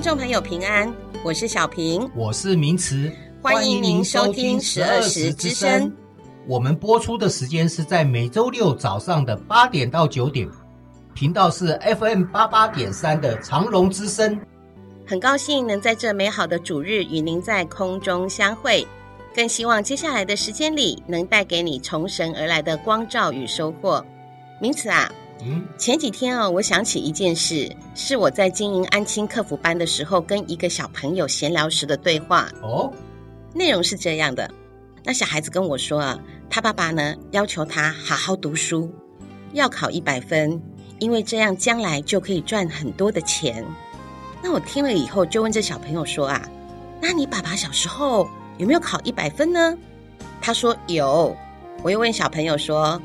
听众朋友平安，我是小平，我是明慈，欢迎您收听十二时之声。我们播出的时间是在每周六早上的八点到九点，频道是 FM 八八点三的长隆之声。很高兴能在这美好的主日与您在空中相会，更希望接下来的时间里能带给你从神而来的光照与收获。明慈啊。嗯，前几天啊、哦，我想起一件事，是我在经营安亲客服班的时候，跟一个小朋友闲聊时的对话。哦，内容是这样的：那小孩子跟我说啊，他爸爸呢要求他好好读书，要考一百分，因为这样将来就可以赚很多的钱。那我听了以后，就问这小朋友说啊，那你爸爸小时候有没有考一百分呢？他说有。我又问小朋友说。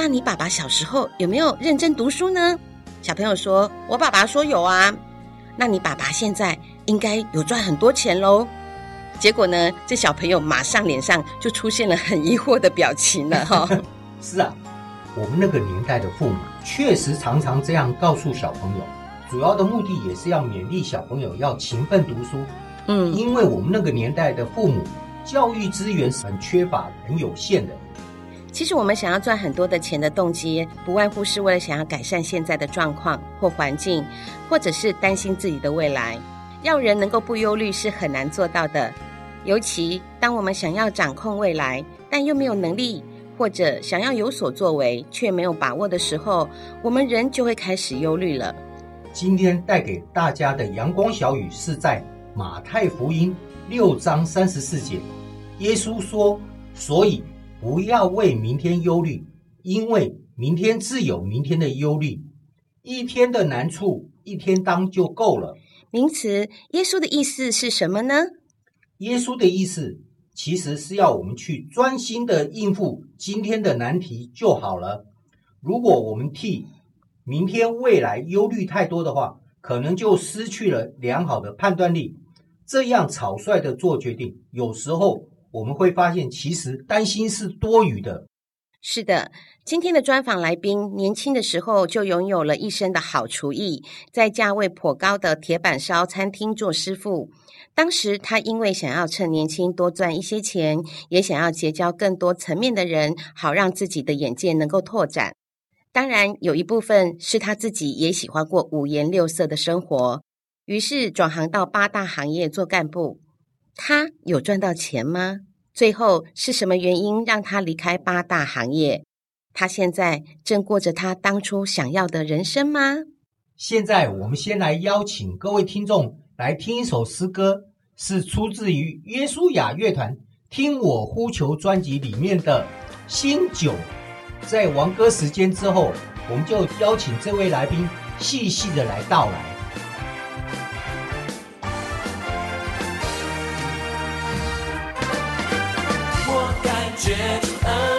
那你爸爸小时候有没有认真读书呢？小朋友说：“我爸爸说有啊。”那你爸爸现在应该有赚很多钱喽？结果呢，这小朋友马上脸上就出现了很疑惑的表情了 哈。是啊，我们那个年代的父母确实常常这样告诉小朋友，主要的目的也是要勉励小朋友要勤奋读书。嗯，因为我们那个年代的父母教育资源是很缺乏、很有限的。其实我们想要赚很多的钱的动机，不外乎是为了想要改善现在的状况或环境，或者是担心自己的未来。要人能够不忧虑是很难做到的，尤其当我们想要掌控未来，但又没有能力，或者想要有所作为却没有把握的时候，我们人就会开始忧虑了。今天带给大家的阳光小语是在马太福音六章三十四节，耶稣说：“所以。”不要为明天忧虑，因为明天自有明天的忧虑。一天的难处，一天当就够了。名词，耶稣的意思是什么呢？耶稣的意思其实是要我们去专心的应付今天的难题就好了。如果我们替明天未来忧虑太多的话，可能就失去了良好的判断力。这样草率的做决定，有时候。我们会发现，其实担心是多余的。是的，今天的专访来宾年轻的时候就拥有了一身的好厨艺，在价位颇高的铁板烧餐厅做师傅。当时他因为想要趁年轻多赚一些钱，也想要结交更多层面的人，好让自己的眼界能够拓展。当然，有一部分是他自己也喜欢过五颜六色的生活，于是转行到八大行业做干部。他有赚到钱吗？最后是什么原因让他离开八大行业？他现在正过着他当初想要的人生吗？现在我们先来邀请各位听众来听一首诗歌，是出自于约书亚乐团《听我呼求》专辑里面的《新酒》。在王歌时间之后，我们就邀请这位来宾细细的来道来。gentle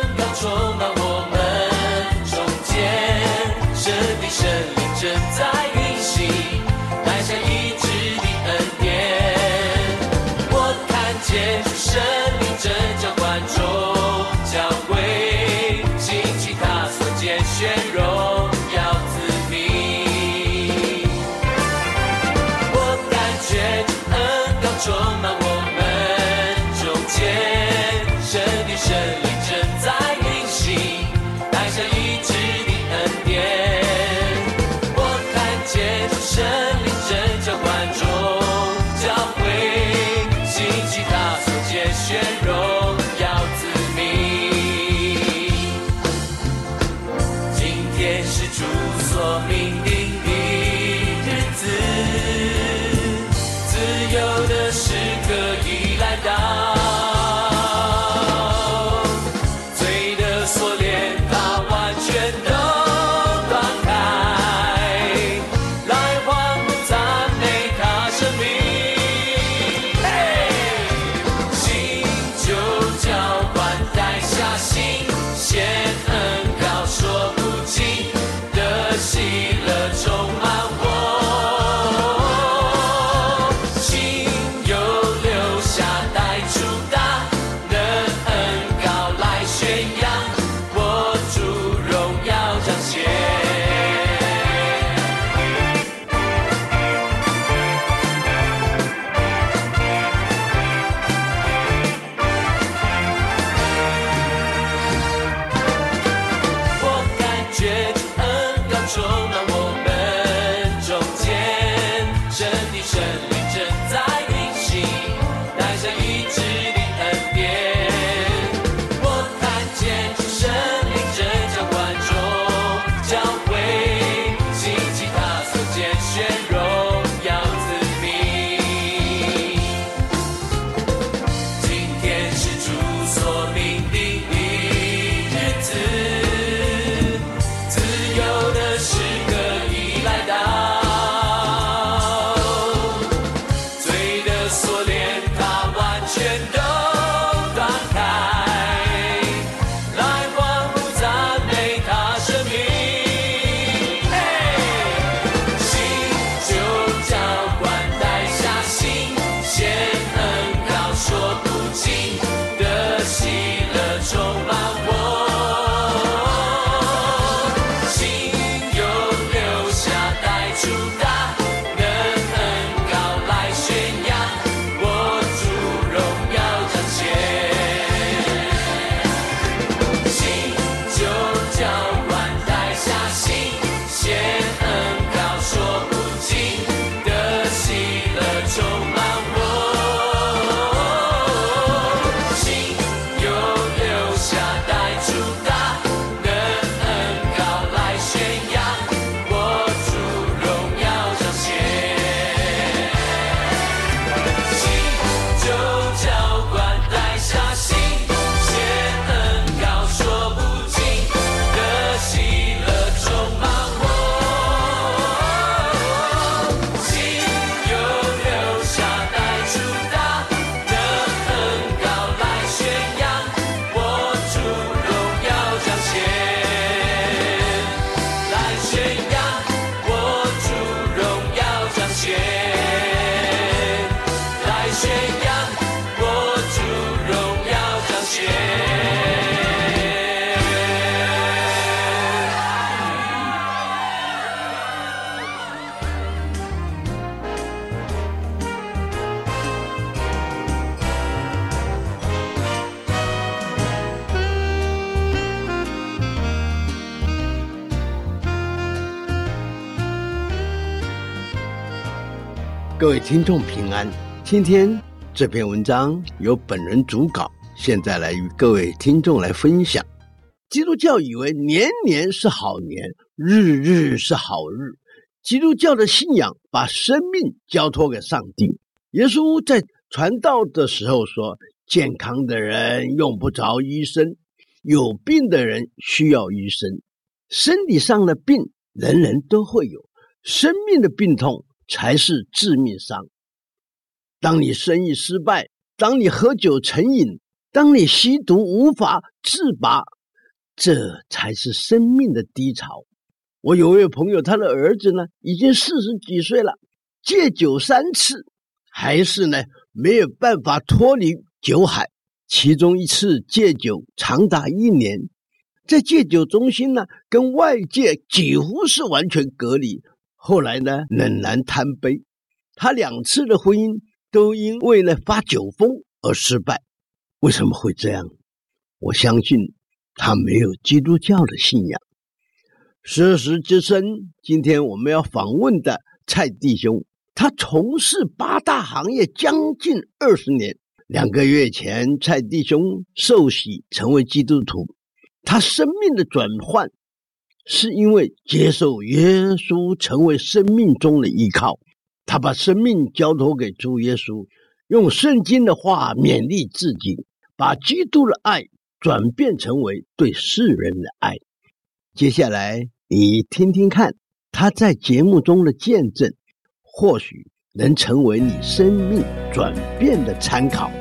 各位听众平安，今天这篇文章由本人主稿，现在来与各位听众来分享。基督教以为年年是好年，日日是好日。基督教的信仰把生命交托给上帝。耶稣在传道的时候说：“健康的人用不着医生，有病的人需要医生。身体上的病人人都会有，生命的病痛。”才是致命伤。当你生意失败，当你喝酒成瘾，当你吸毒无法自拔，这才是生命的低潮。我有位朋友，他的儿子呢，已经四十几岁了，戒酒三次，还是呢没有办法脱离酒海。其中一次戒酒长达一年，在戒酒中心呢，跟外界几乎是完全隔离。后来呢，冷然贪杯，他两次的婚姻都因为了发酒疯而失败。为什么会这样？我相信他没有基督教的信仰。十时之声，今天我们要访问的蔡弟兄，他从事八大行业将近二十年。两个月前，蔡弟兄受洗成为基督徒，他生命的转换。是因为接受耶稣成为生命中的依靠，他把生命交托给主耶稣，用圣经的话勉励自己，把基督的爱转变成为对世人的爱。接下来你听听看他在节目中的见证，或许能成为你生命转变的参考。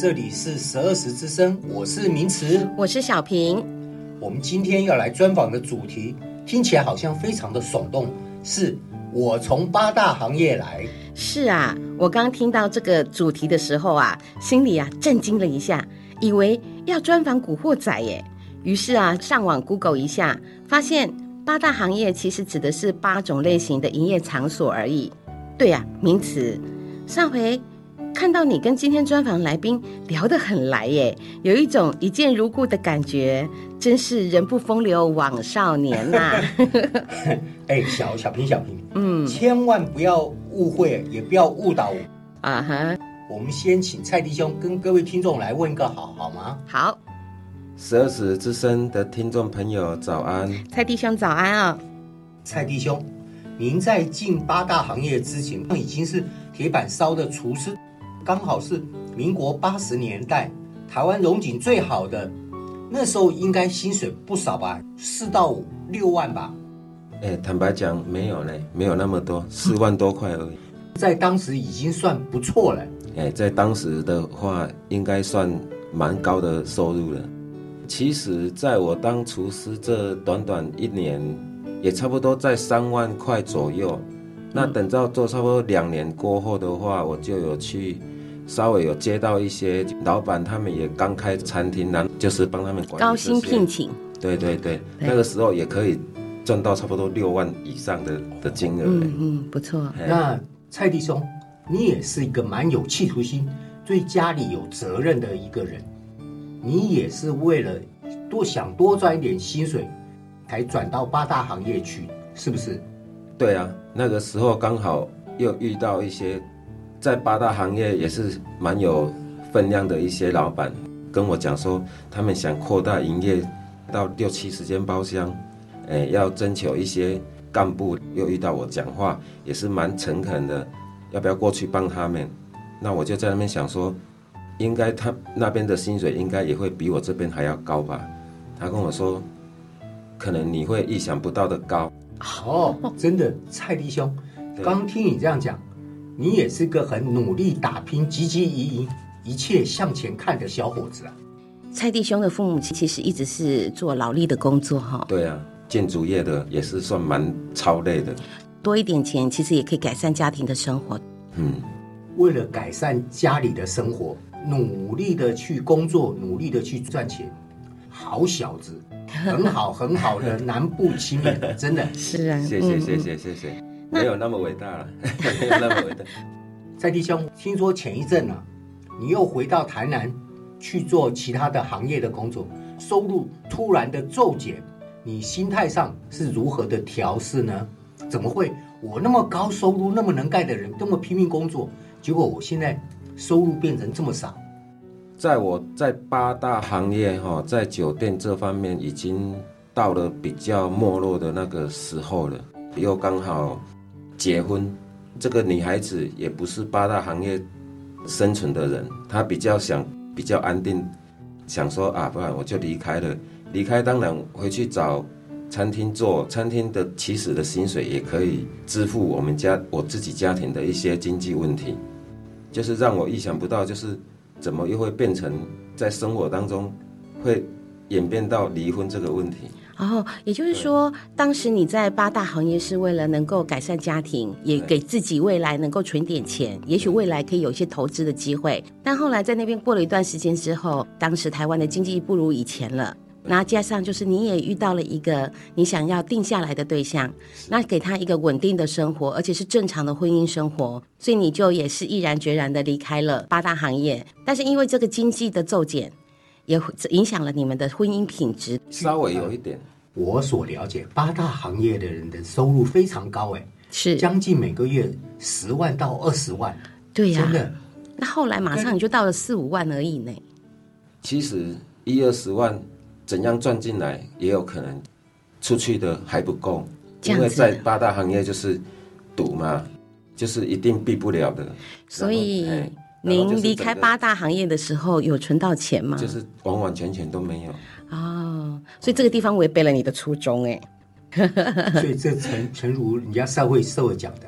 这里是十二时之声，我是明慈，我是小平。我们今天要来专访的主题听起来好像非常的耸动，是我从八大行业来。是啊，我刚听到这个主题的时候啊，心里啊震惊了一下，以为要专访古惑仔耶。于是啊，上网 Google 一下，发现八大行业其实指的是八种类型的营业场所而已。对呀、啊，名词。上回看到你跟今天专访来宾聊得很来耶，有一种一见如故的感觉，真是人不风流枉少年呐、啊！哎，小小平小平，嗯，千万不要误会，也不要误导我啊哈！我们先请蔡弟兄跟各位听众来问个好，好吗？好。十二时之声的听众朋友早安，蔡弟兄早安啊、哦！蔡弟兄，您在进八大行业之前，已经是铁板烧的厨师，刚好是民国八十年代台湾荣景最好的，那时候应该薪水不少吧，四到五六万吧？哎，坦白讲没有嘞，没有那么多，四万多块而已，在当时已经算不错了。哎，在当时的话，应该算蛮高的收入了。其实，在我当厨师这短短一年，也差不多在三万块左右。那等到做差不多两年过后的话，我就有去稍微有接到一些老板，他们也刚开餐厅，然后就是帮他们管理高薪聘请。对对对，那个时候也可以赚到差不多六万以上的的金额。嗯嗯，不错。那蔡弟兄，你也是一个蛮有企图心、对家里有责任的一个人。你也是为了多想多赚一点薪水，才转到八大行业去，是不是？对啊，那个时候刚好又遇到一些在八大行业也是蛮有分量的一些老板，跟我讲说他们想扩大营业到六七十间包厢，哎，要征求一些干部，又遇到我讲话也是蛮诚恳的，要不要过去帮他们？那我就在那边想说。应该他那边的薪水应该也会比我这边还要高吧？他跟我说，可能你会意想不到的高。哦，真的，蔡弟兄，刚听你这样讲，你也是个很努力打拼、汲汲营营、一切向前看的小伙子啊。蔡弟兄的父母其实一直是做劳力的工作哈。对啊，建筑业的也是算蛮超累的。多一点钱其实也可以改善家庭的生活。嗯，为了改善家里的生活。努力的去工作，努力的去赚钱，好小子，很好很好的南部青年，真的是啊，谢谢谢谢谢谢，没有那么伟大了，没有那么伟大。蔡弟兄，听说前一阵呢、啊，你又回到台南去做其他的行业的工作，收入突然的骤减，你心态上是如何的调试呢？怎么会？我那么高收入，那么能干的人，那么拼命工作，结果我现在。收入变成这么少，在我在八大行业哈，在酒店这方面已经到了比较没落的那个时候了，又刚好结婚，这个女孩子也不是八大行业生存的人，她比较想比较安定，想说啊，不然我就离开了，离开当然回去找餐厅做，餐厅的起始的薪水也可以支付我们家我自己家庭的一些经济问题。就是让我意想不到，就是怎么又会变成在生活当中会演变到离婚这个问题。哦，也就是说，当时你在八大行业是为了能够改善家庭，也给自己未来能够存点钱，也许未来可以有一些投资的机会。但后来在那边过了一段时间之后，当时台湾的经济不如以前了。那加上就是你也遇到了一个你想要定下来的对象，那给他一个稳定的生活，而且是正常的婚姻生活，所以你就也是毅然决然的离开了八大行业。但是因为这个经济的骤减，也影响了你们的婚姻品质，稍微有一点。我所了解，八大行业的人的收入非常高，哎，是将近每个月十万到二十万。对呀、啊，真的。那后来马上你就到了四五万而已呢。其实一二十万。怎样赚进来也有可能，出去的还不够，因为在八大行业就是赌嘛，就是一定避不了的。所以您离开八大行业的时候有存到钱吗？就是完完全全都没有。哦，所以这个地方违背了你的初衷哎。所以这诚诚如人家社会社会讲的，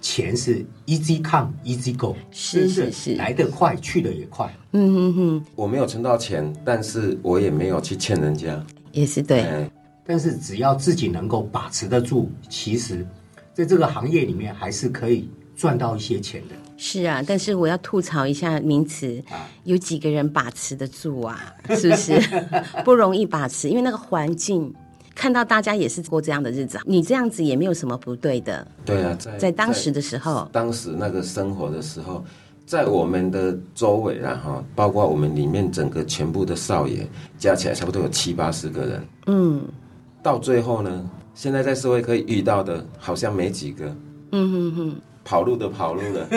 钱是 easy come easy go，是是是，来得快去得也快。嗯哼哼，我没有存到钱，但是我也没有去欠人家，也是对。但是只要自己能够把持得住，其实在这个行业里面还是可以赚到一些钱的。是啊，但是我要吐槽一下名词，有几个人把持得住啊？是不是 不容易把持？因为那个环境，看到大家也是过这样的日子，你这样子也没有什么不对的。对啊，在在当时的时候，当时那个生活的时候，在我们的周围然后包括我们里面整个全部的少爷加起来差不多有七八十个人。嗯。到最后呢，现在在社会可以遇到的，好像没几个。嗯哼哼，跑路的跑路了，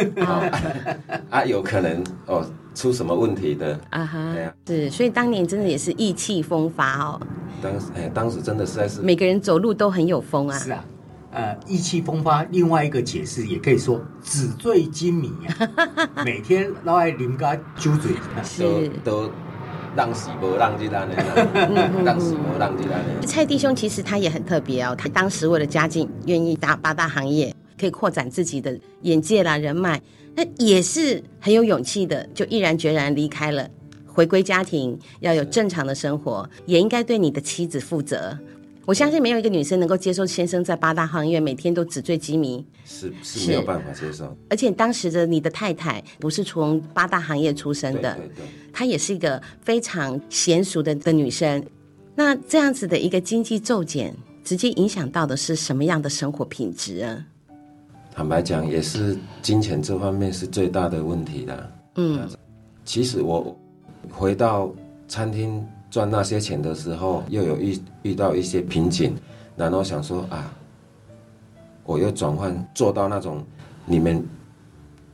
啊，有可能哦出什么问题的啊哈。对啊，是，所以当年真的也是意气风发哦。当时哎，当时真的实在是每个人走路都很有风啊。是啊，呃，意气风发。另外一个解释也可以说纸醉金迷啊，每天都爱啉个酒醉，是都。让死不让鸡蛋的，让死不让鸡蛋的。蔡弟兄其实他也很特别哦，他当时为了家境，愿意打八大行业，可以扩展自己的眼界啦、人脉，那也是很有勇气的，就毅然决然离开了，回归家庭，要有正常的生活，也应该对你的妻子负责。我相信没有一个女生能够接受先生在八大行业每天都纸醉金迷，是是没有办法接受。而且当时的你的太太不是从八大行业出身的，对对对，她也是一个非常娴熟的的女生。那这样子的一个经济骤减，直接影响到的是什么样的生活品质啊？坦白讲，也是金钱这方面是最大的问题的。嗯，其实我回到餐厅。赚那些钱的时候，又有遇遇到一些瓶颈，然后想说啊，我又转换做到那种你们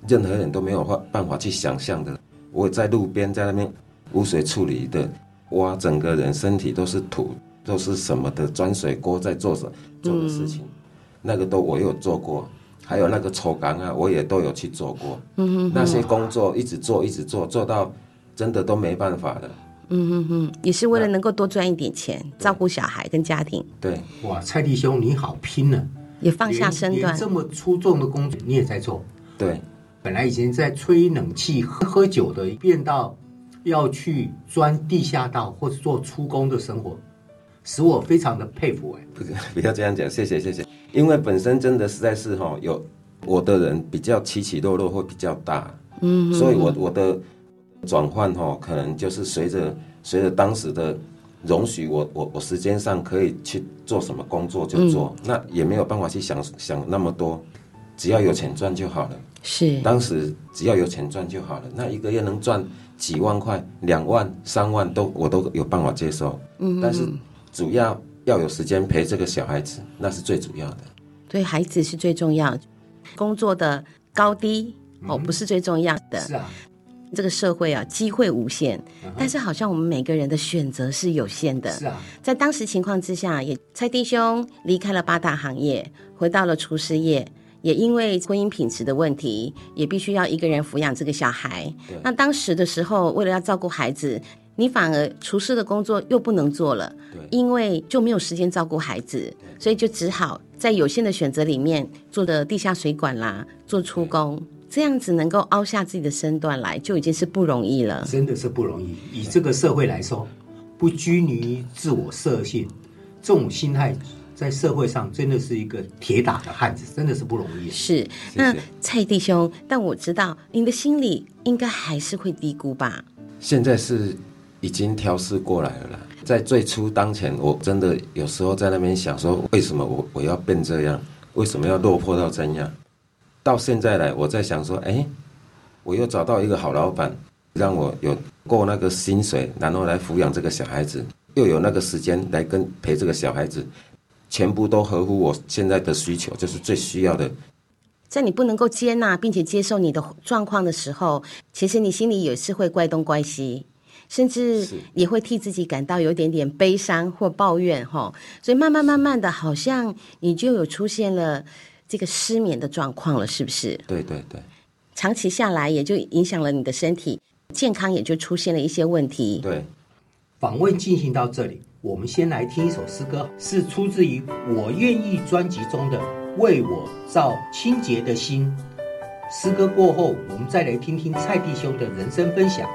任何人都没有办办法去想象的。我在路边在那边污水处理的，哇，整个人身体都是土，都是什么的钻水锅在做什做的事情，嗯、那个都我有做过，还有那个抽干啊，我也都有去做过。嗯哼哼，那些工作一直做一直做，做到真的都没办法了。嗯哼哼，也是为了能够多赚一点钱，照顾小孩跟家庭。对，哇，蔡弟兄你好拼呢，也放下身段，这么出众的工作你也在做。对，本来以前在吹冷气、喝喝酒的，变到要去钻地下道或者做出工的生活，使我非常的佩服。哎，不是，不要这样讲，谢谢谢谢。因为本身真的实在是哈，有我的人比较起起落落会比较大，嗯所以我我的。转换哈，可能就是随着随着当时的容许我，我我我时间上可以去做什么工作就做，嗯、那也没有办法去想想那么多，只要有钱赚就好了。是，当时只要有钱赚就好了，那一个月能赚几万块、两万、三万都我都有办法接受。嗯，但是主要要有时间陪这个小孩子，那是最主要的。对，孩子是最重要，工作的高低哦不是最重要的。是啊。这个社会啊，机会无限，但是好像我们每个人的选择是有限的。是啊，在当时情况之下，也蔡弟兄离开了八大行业，回到了厨师业，也因为婚姻品质的问题，也必须要一个人抚养这个小孩。那当时的时候，为了要照顾孩子，你反而厨师的工作又不能做了，对因为就没有时间照顾孩子，所以就只好在有限的选择里面做的地下水管啦，做出工。这样子能够凹下自己的身段来，就已经是不容易了。真的是不容易。以这个社会来说，不拘泥于自我设限，这种心态在社会上真的是一个铁打的汉子，真的是不容易。是。那蔡弟兄，但我知道您的心里应该还是会低估吧？现在是已经调试过来了啦。在最初当前，我真的有时候在那边想说，为什么我我要变这样？为什么要落魄到这样？到现在来，我在想说，哎，我又找到一个好老板，让我有够那个薪水，然后来抚养这个小孩子，又有那个时间来跟陪这个小孩子，全部都合乎我现在的需求，就是最需要的。在你不能够接纳并且接受你的状况的时候，其实你心里也是会怪东怪西，甚至也会替自己感到有点点悲伤或抱怨，哈。所以慢慢慢慢的，好像你就有出现了。这个失眠的状况了，是不是？对对对，长期下来也就影响了你的身体健康，也就出现了一些问题。对，访问进行到这里，我们先来听一首诗歌，是出自于《我愿意》专辑中的《为我造清洁的心。诗歌过后，我们再来听听蔡弟兄的人生分享。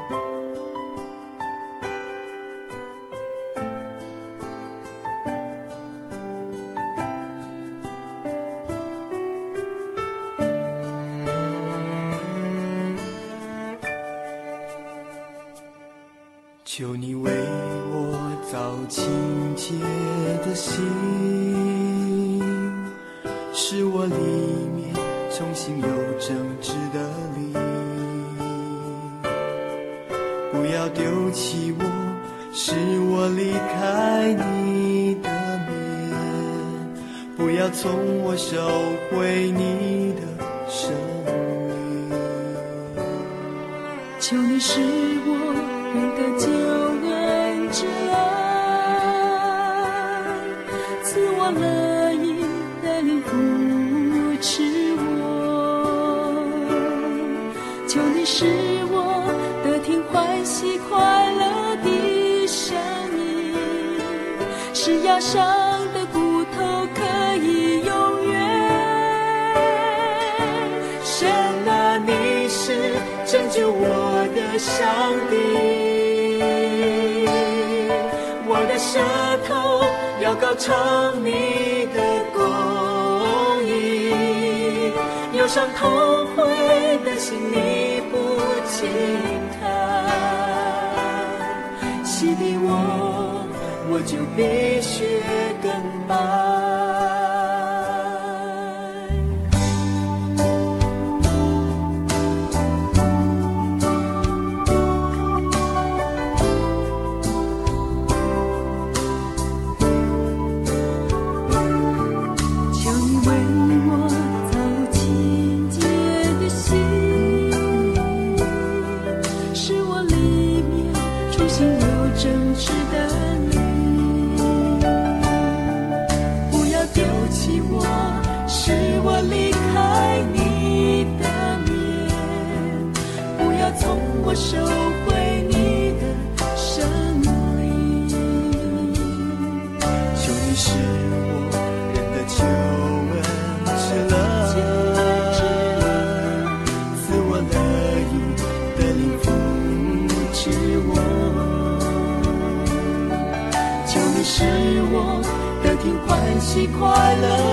使压伤的骨头可以永远。神啊，你是拯救我的上帝。我的舌头要高唱你的公义，忧伤痛悔的心你不轻就必须你快乐。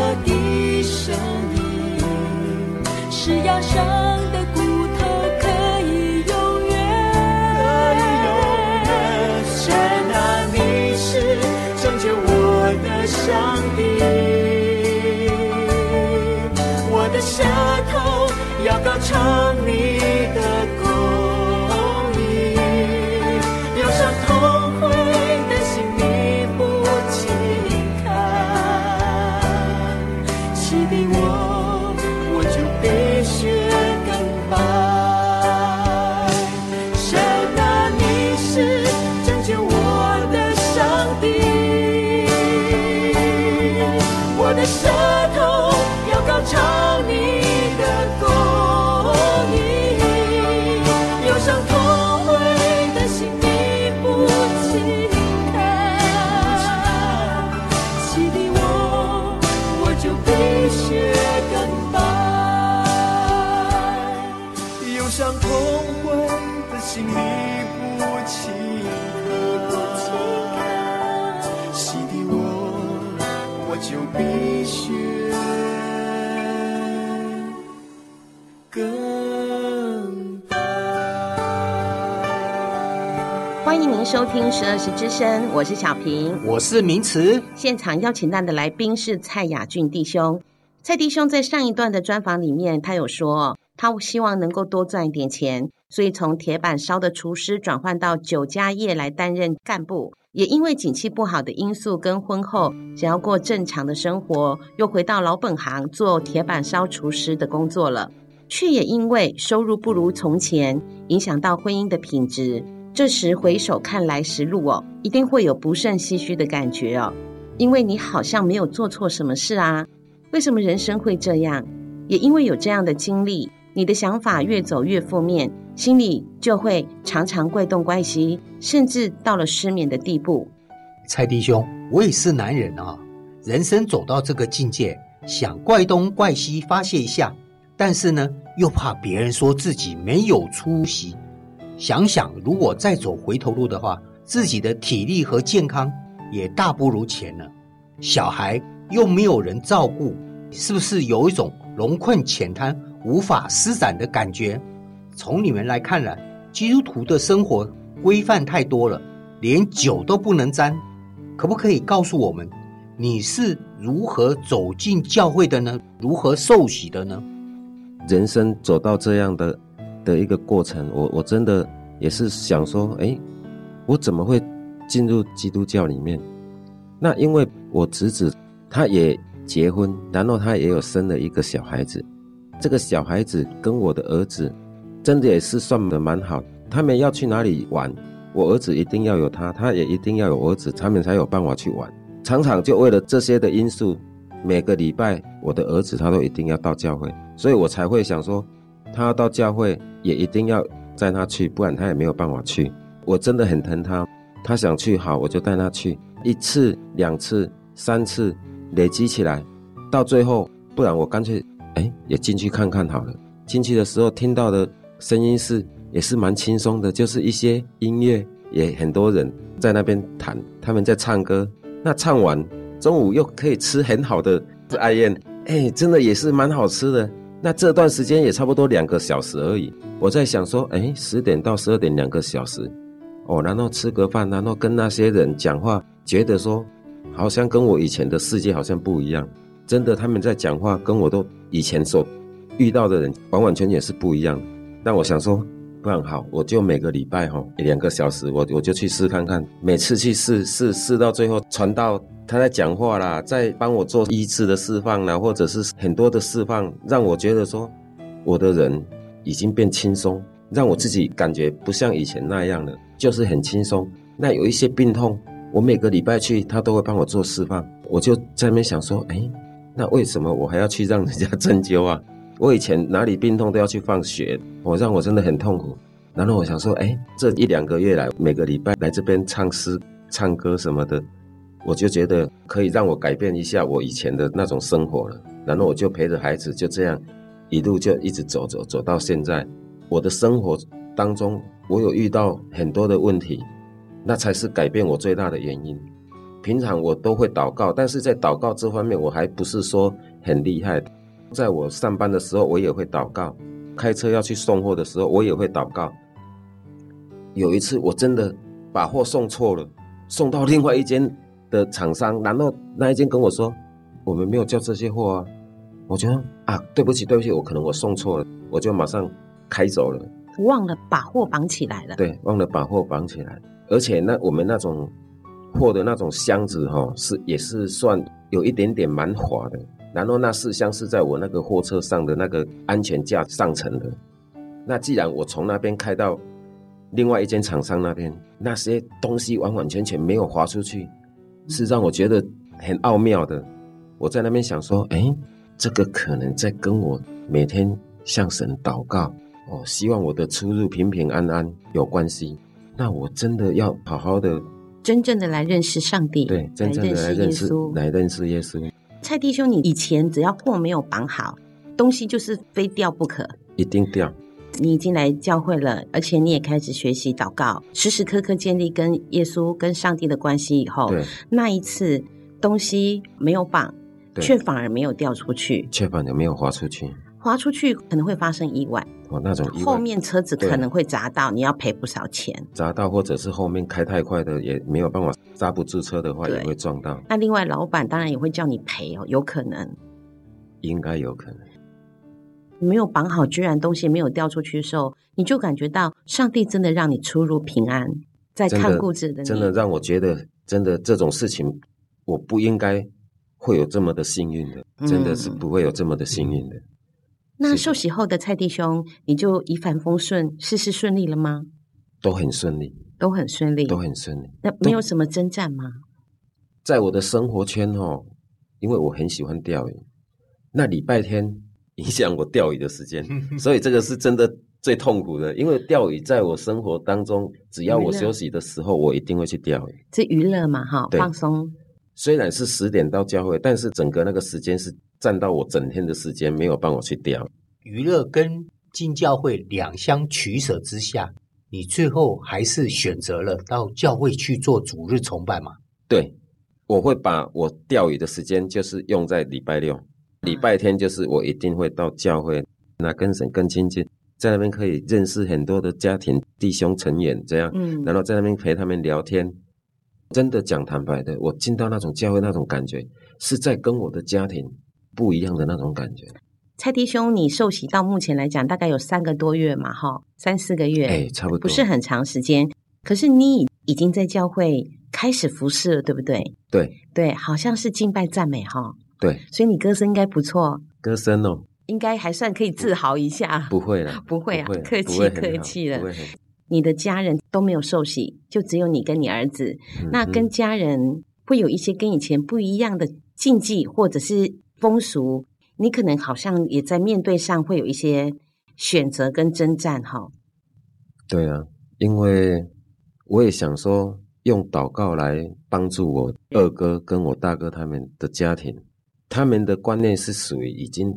收听十二时之声，我是小平，我是明慈。现场邀请到的来宾是蔡雅俊弟兄。蔡弟兄在上一段的专访里面，他有说，他希望能够多赚一点钱，所以从铁板烧的厨师转换到酒家业来担任干部。也因为景气不好的因素，跟婚后想要过正常的生活，又回到老本行做铁板烧厨师的工作了。却也因为收入不如从前，影响到婚姻的品质。这时回首看来时路哦，一定会有不胜唏嘘的感觉哦，因为你好像没有做错什么事啊，为什么人生会这样？也因为有这样的经历，你的想法越走越负面，心里就会常常怪东怪西，甚至到了失眠的地步。蔡弟兄，我也是男人啊，人生走到这个境界，想怪东怪西发泄一下，但是呢，又怕别人说自己没有出息。想想如果再走回头路的话，自己的体力和健康也大不如前了。小孩又没有人照顾，是不是有一种龙困浅滩、无法施展的感觉？从你们来看来，基督徒的生活规范太多了，连酒都不能沾。可不可以告诉我们，你是如何走进教会的呢？如何受洗的呢？人生走到这样的的一个过程，我我真的也是想说，哎，我怎么会进入基督教里面？那因为我侄子他也结婚，然后他也有生了一个小孩子，这个小孩子跟我的儿子真的也是算得蛮好。他们要去哪里玩，我儿子一定要有他，他也一定要有儿子，他们才有办法去玩。常常就为了这些的因素，每个礼拜我的儿子他都一定要到教会，所以我才会想说，他要到教会也一定要带他去，不然他也没有办法去。我真的很疼他，他想去好，我就带他去，一次、两次、三次，累积起来，到最后，不然我干脆哎也进去看看好了。进去的时候听到的声音是也是蛮轻松的，就是一些音乐，也很多人在那边弹，他们在唱歌。那唱完，中午又可以吃很好的爱宴，哎，真的也是蛮好吃的。那这段时间也差不多两个小时而已。我在想说，哎，十点到十二点两个小时，哦，然后吃个饭，然后跟那些人讲话，觉得说，好像跟我以前的世界好像不一样。真的，他们在讲话，跟我都以前所遇到的人完完全全是不一样。但我想说。不然好，我就每个礼拜哈两个小时，我我就去试看看。每次去试试试到最后，传到他在讲话啦，在帮我做一次的释放啦，或者是很多的释放，让我觉得说我的人已经变轻松，让我自己感觉不像以前那样了，就是很轻松。那有一些病痛，我每个礼拜去，他都会帮我做释放。我就在那边想说，哎，那为什么我还要去让人家针灸啊？我以前哪里病痛都要去放血，我让我真的很痛苦。然后我想说，哎，这一两个月来，每个礼拜来这边唱诗、唱歌什么的，我就觉得可以让我改变一下我以前的那种生活了。然后我就陪着孩子，就这样一路就一直走走走到现在。我的生活当中，我有遇到很多的问题，那才是改变我最大的原因。平常我都会祷告，但是在祷告这方面，我还不是说很厉害。在我上班的时候，我也会祷告；开车要去送货的时候，我也会祷告。有一次，我真的把货送错了，送到另外一间的厂商，然后那一间跟我说：“我们没有叫这些货啊。”我觉得啊，对不起，对不起，我可能我送错了，我就马上开走了。忘了把货绑起来了。对，忘了把货绑起来，而且那我们那种货的那种箱子哈、哦，是也是算有一点点蛮滑的。然后那四箱是在我那个货车上的那个安全架上层的。那既然我从那边开到另外一间厂商那边，那些东西完完全全没有滑出去，是让我觉得很奥妙的。我在那边想说，哎，这个可能在跟我每天向神祷告哦，希望我的出入平平安安有关系。那我真的要好好的，真正的来认识上帝，对，真正的来认识，来认识耶稣。蔡弟兄，你以前只要货没有绑好，东西就是非掉不可，一定掉。你已经来教会了，而且你也开始学习祷告，时时刻刻建立跟耶稣、跟上帝的关系。以后，那一次东西没有绑，对却反而没有掉出去，却反而没有滑出去。滑出去可能会发生意外，哦，那种后面车子可能会砸到，你要赔不少钱。砸到，或者是后面开太快的，也没有办法刹不住车的话，也会撞到。那另外，老板当然也会叫你赔哦，有可能，应该有可能。没有绑好，居然东西没有掉出去的时候，你就感觉到上帝真的让你出入平安，在看顾着的你，真的让我觉得，真的这种事情，我不应该会有这么的幸运的，真的是不会有这么的幸运的。嗯那受洗后的蔡弟兄，你就一帆风顺，事事顺利了吗？都很顺利，都很顺利，都很顺利。那没有什么征战吗？在我的生活圈哦，因为我很喜欢钓鱼，那礼拜天 影响我钓鱼的时间，所以这个是真的最痛苦的。因为钓鱼在我生活当中，只要我休息的时候，我一定会去钓鱼。这娱乐嘛，哈，放松。虽然是十点到教会，但是整个那个时间是占到我整天的时间，没有帮我去钓。娱乐跟进教会两相取舍之下，你最后还是选择了到教会去做主日崇拜嘛？对，我会把我钓鱼的时间就是用在礼拜六，礼拜天就是我一定会到教会，那跟神更亲近，在那边可以认识很多的家庭弟兄成员，这样，嗯，然后在那边陪他们聊天。真的讲坦白的，我进到那种教会那种感觉，是在跟我的家庭不一样的那种感觉。蔡弟兄，你受洗到目前来讲，大概有三个多月嘛，哈，三四个月，哎，差不多，不是很长时间。可是你已经在教会开始服侍了，对不对？对对，好像是敬拜赞美哈。对，所以你歌声应该不错。歌声哦，应该还算可以自豪一下。不会 了，不会啊，会客气客气了。你的家人都没有受洗，就只有你跟你儿子。嗯、那跟家人会有一些跟以前不一样的禁忌或者是风俗，你可能好像也在面对上会有一些选择跟征战哈。对啊，因为我也想说用祷告来帮助我二哥跟我大哥他们的家庭，他们的观念是属于已经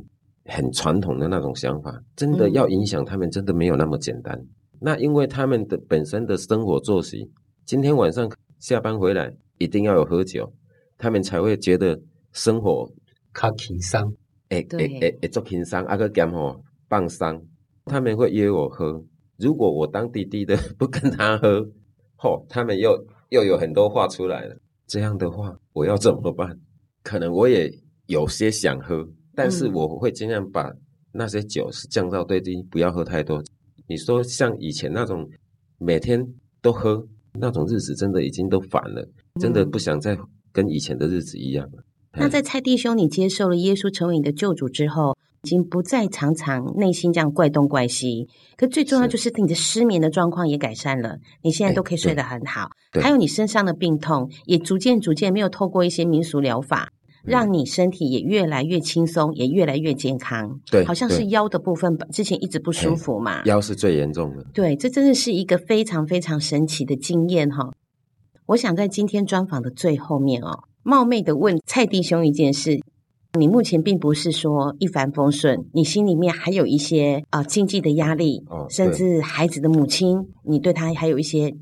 很传统的那种想法，真的要影响他们，真的没有那么简单。嗯那因为他们的本身的生活作息，今天晚上下班回来一定要有喝酒，他们才会觉得生活较轻松，哎哎哎哎做轻松，啊个减吼放松，他们会约我喝。如果我当弟弟的不跟他喝，吼，他们又又有很多话出来了。这样的话，我要怎么办？可能我也有些想喝，但是我会尽量把那些酒是降到最低，不要喝太多。你说像以前那种每天都喝那种日子，真的已经都烦了，真的不想再跟以前的日子一样了。嗯、那在蔡弟兄，你接受了耶稣成为你的救主之后，已经不再常常内心这样怪东怪西。可最重要就是你的失眠的状况也改善了，你现在都可以睡得很好。还有你身上的病痛也逐渐逐渐没有透过一些民俗疗法。让你身体也越来越轻松，也越来越健康。对，好像是腰的部分之前一直不舒服嘛。腰是最严重的。对，这真的是一个非常非常神奇的经验哈。我想在今天专访的最后面哦，冒昧的问蔡弟兄一件事：你目前并不是说一帆风顺，你心里面还有一些啊、呃、经济的压力，哦，甚至孩子的母亲，你对他还有一些。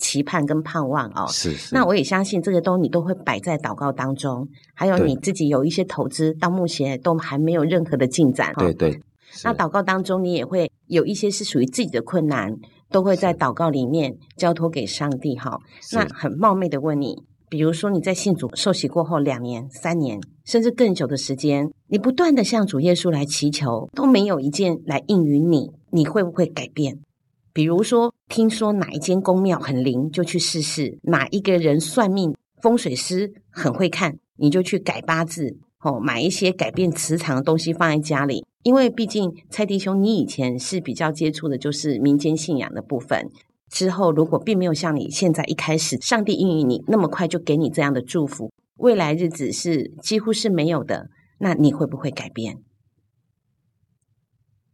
期盼跟盼望哦，是是。那我也相信这个都你都会摆在祷告当中，还有你自己有一些投资，到目前都还没有任何的进展哈。对对。那祷告当中，你也会有一些是属于自己的困难，都会在祷告里面交托给上帝哈。那很冒昧的问你，比如说你在信主受洗过后两年、三年，甚至更久的时间，你不断的向主耶稣来祈求，都没有一件来应允你，你会不会改变？比如说，听说哪一间宫庙很灵，就去试试；哪一个人算命风水师很会看，你就去改八字，哦，买一些改变磁场的东西放在家里。因为毕竟蔡弟兄，你以前是比较接触的就是民间信仰的部分。之后如果并没有像你现在一开始，上帝应允你那么快就给你这样的祝福，未来日子是几乎是没有的，那你会不会改变？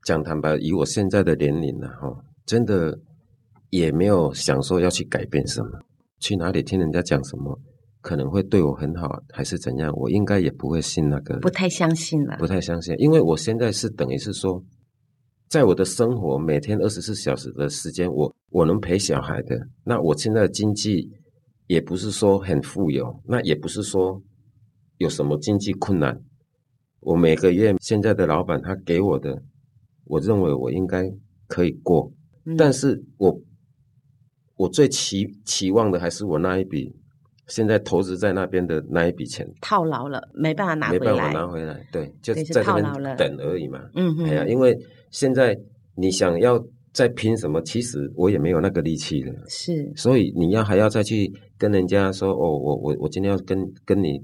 讲坦白，以我现在的年龄呢，哈。真的也没有想说要去改变什么，去哪里听人家讲什么，可能会对我很好，还是怎样？我应该也不会信那个，不太相信了，不太相信，因为我现在是等于是说，在我的生活每天二十四小时的时间，我我能陪小孩的，那我现在的经济也不是说很富有，那也不是说有什么经济困难，我每个月现在的老板他给我的，我认为我应该可以过。但是我我最期期望的还是我那一笔现在投资在那边的那一笔钱套牢了，没办法拿回来，没办法拿回来，对，就在这边等而已嘛。嗯嗯，哎呀，因为现在你想要再拼什么，其实我也没有那个力气了。是，所以你要还要再去跟人家说哦，我我我今天要跟跟你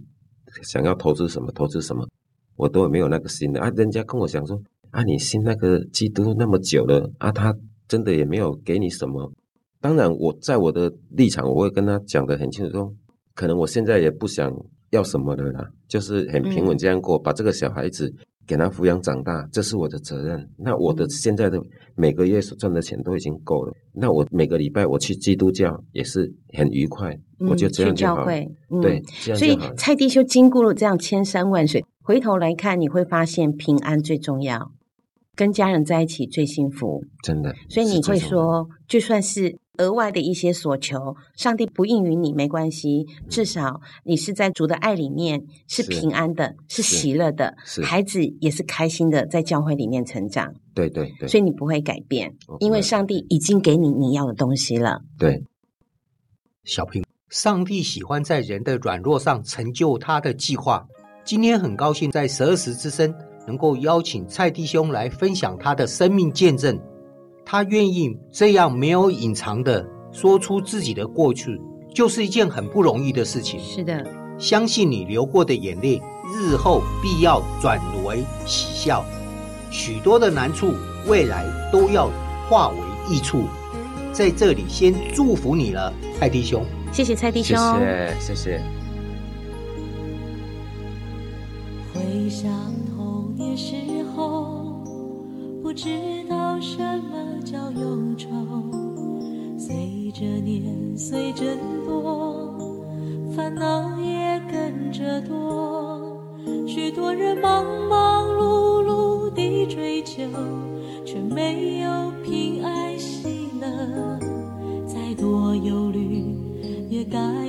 想要投资什么投资什么，我都没有那个心的啊。人家跟我讲说啊，你信那个基督那么久了啊，他。真的也没有给你什么，当然我在我的立场，我会跟他讲得很清楚说，说可能我现在也不想要什么的啦，就是很平稳这样过，嗯、把这个小孩子给他抚养长大，这是我的责任。那我的现在的每个月所赚的钱都已经够了。那我每个礼拜我去基督教也是很愉快，嗯、我就这样就好。去教会，嗯、对，所以蔡弟兄经过了这样千山万水，回头来看，你会发现平安最重要。跟家人在一起最幸福，真的。所以你会说，就算是额外的一些所求，上帝不应允你没关系，至少你是在主的爱里面是平安的，是，是喜乐的，孩子也是开心的，在教会里面成长。对对对，所以你不会改变，因为上帝已经给你你要的东西了。对，小平，上帝喜欢在人的软弱上成就他的计划。今天很高兴在十二时之声。能够邀请蔡弟兄来分享他的生命见证，他愿意这样没有隐藏的说出自己的过去，就是一件很不容易的事情。是的，相信你流过的眼泪，日后必要转为喜笑，许多的难处，未来都要化为益处。在这里先祝福你了，蔡弟兄。谢谢蔡弟兄，谢谢谢谢。回想。年时候不知道什么叫忧愁，随着年岁增多，烦恼也跟着多。许多人忙忙碌碌地追求，却没有平安喜乐。再多忧虑也该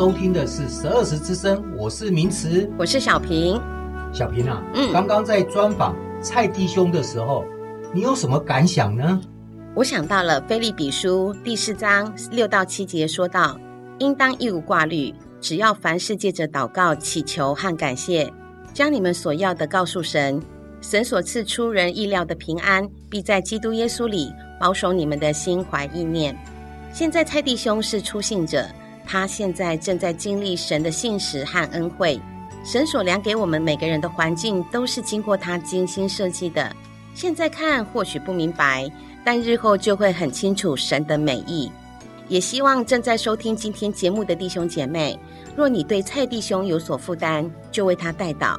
收听的是十二时之声，我是明慈，我是小平。小平啊，嗯刚刚在专访蔡弟兄的时候，你有什么感想呢？我想到了菲利比书第四章六到七节，说道：“应当一无挂虑，只要凡事借着祷告、祈求和感谢，将你们所要的告诉神。神所赐出人意料的平安，必在基督耶稣里保守你们的心怀意念。”现在蔡弟兄是出信者，他现在正在经历神的信实和恩惠。神所量给我们每个人的环境，都是经过他精心设计的。现在看或许不明白。但日后就会很清楚神的美意，也希望正在收听今天节目的弟兄姐妹，若你对蔡弟兄有所负担，就为他代祷。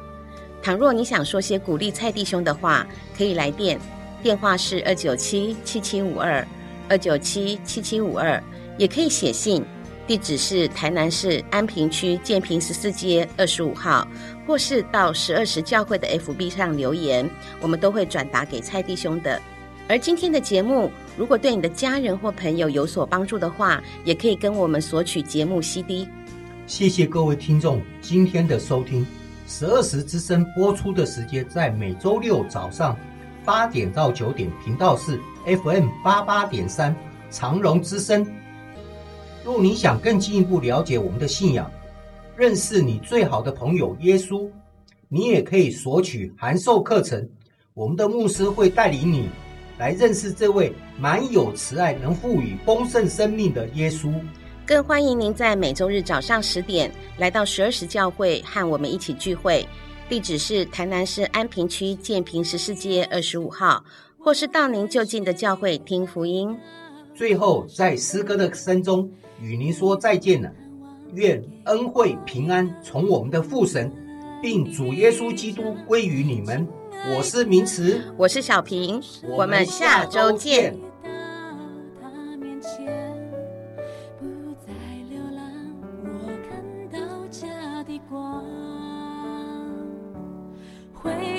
倘若你想说些鼓励蔡弟兄的话，可以来电，电话是二九七七七五二二九七七七五二，也可以写信，地址是台南市安平区建平十四街二十五号，或是到十二时教会的 FB 上留言，我们都会转达给蔡弟兄的。而今天的节目，如果对你的家人或朋友有所帮助的话，也可以跟我们索取节目 CD。谢谢各位听众今天的收听。十二时之声播出的时间在每周六早上八点到九点，频道是 FM 八八点三长荣之声。若你想更进一步了解我们的信仰，认识你最好的朋友耶稣，你也可以索取函授课程。我们的牧师会带领你。来认识这位满有慈爱、能赋予丰盛生命的耶稣。更欢迎您在每周日早上十点来到十二时教会和我们一起聚会。地址是台南市安平区建平十四街二十五号，或是到您就近的教会听福音。最后，在诗歌的声中与您说再见了。愿恩惠平安从我们的父神，并主耶稣基督归于你们。我是明慈，我是小平，我们下周见。谢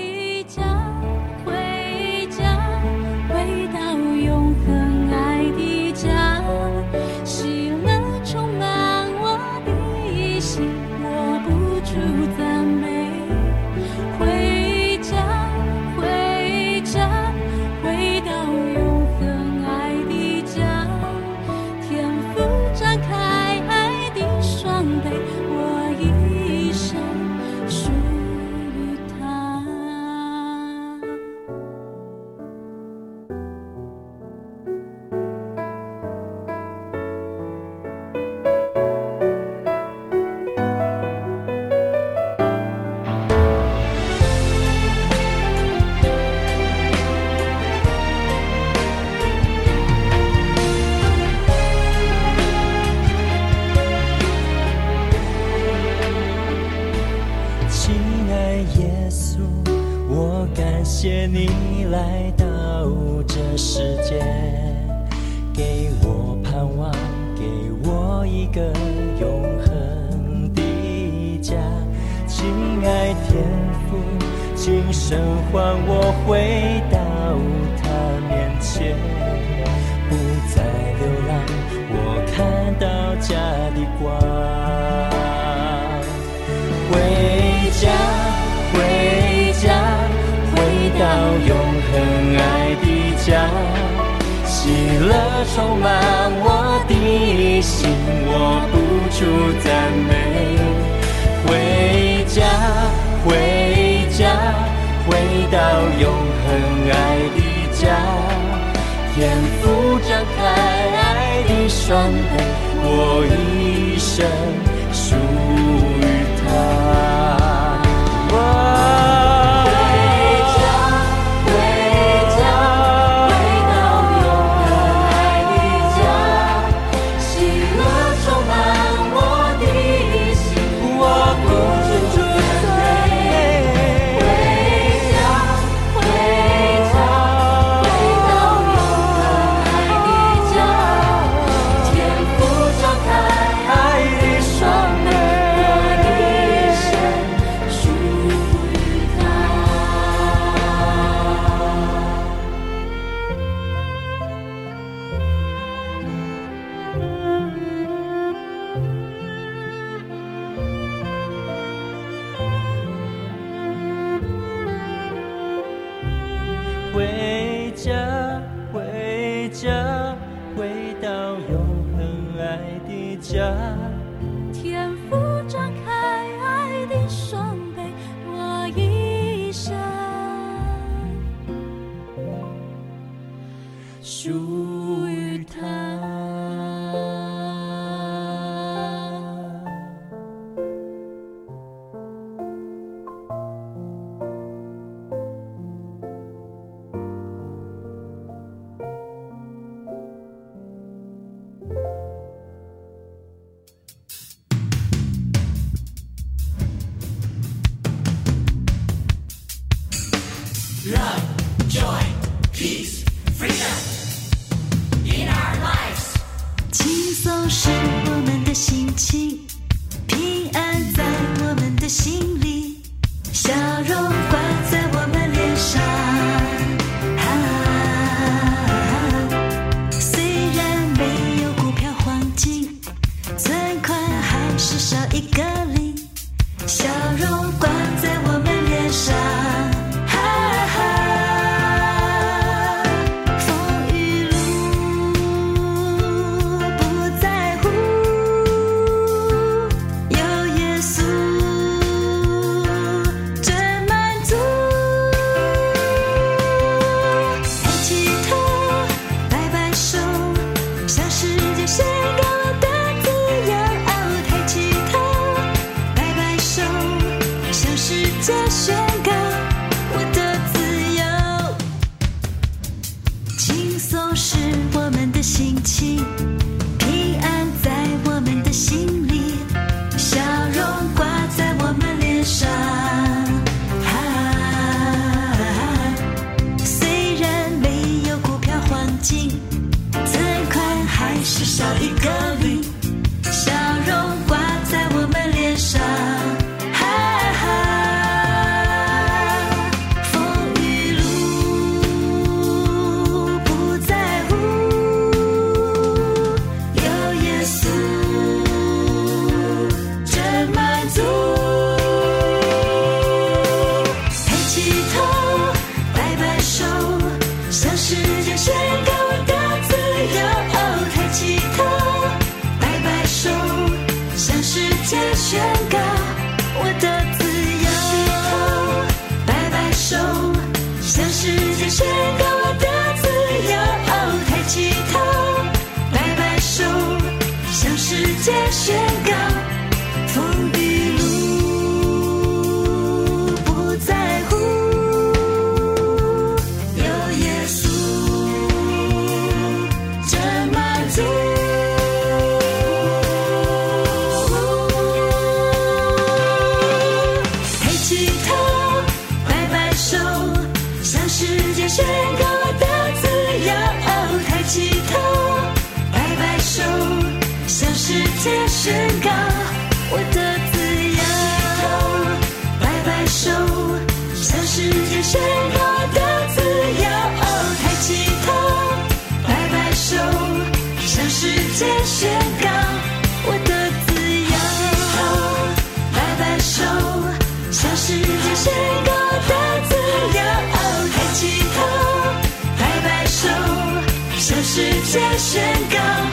向世界宣告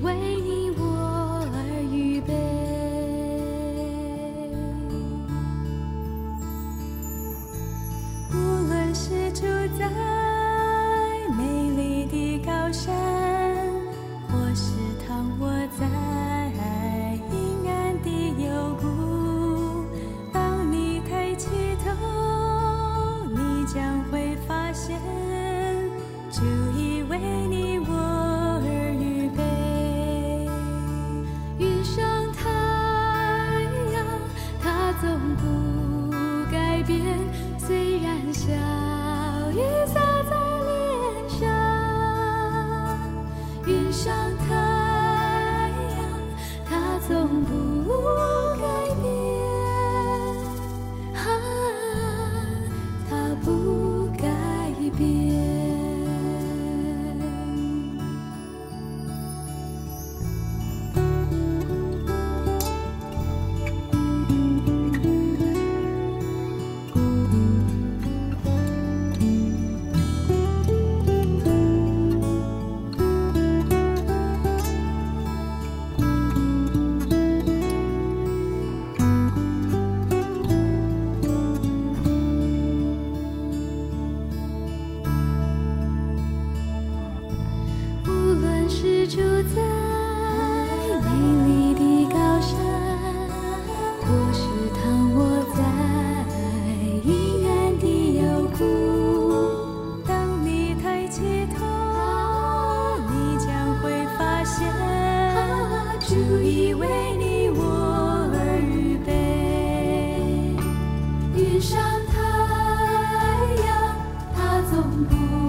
主上太阳，它总不。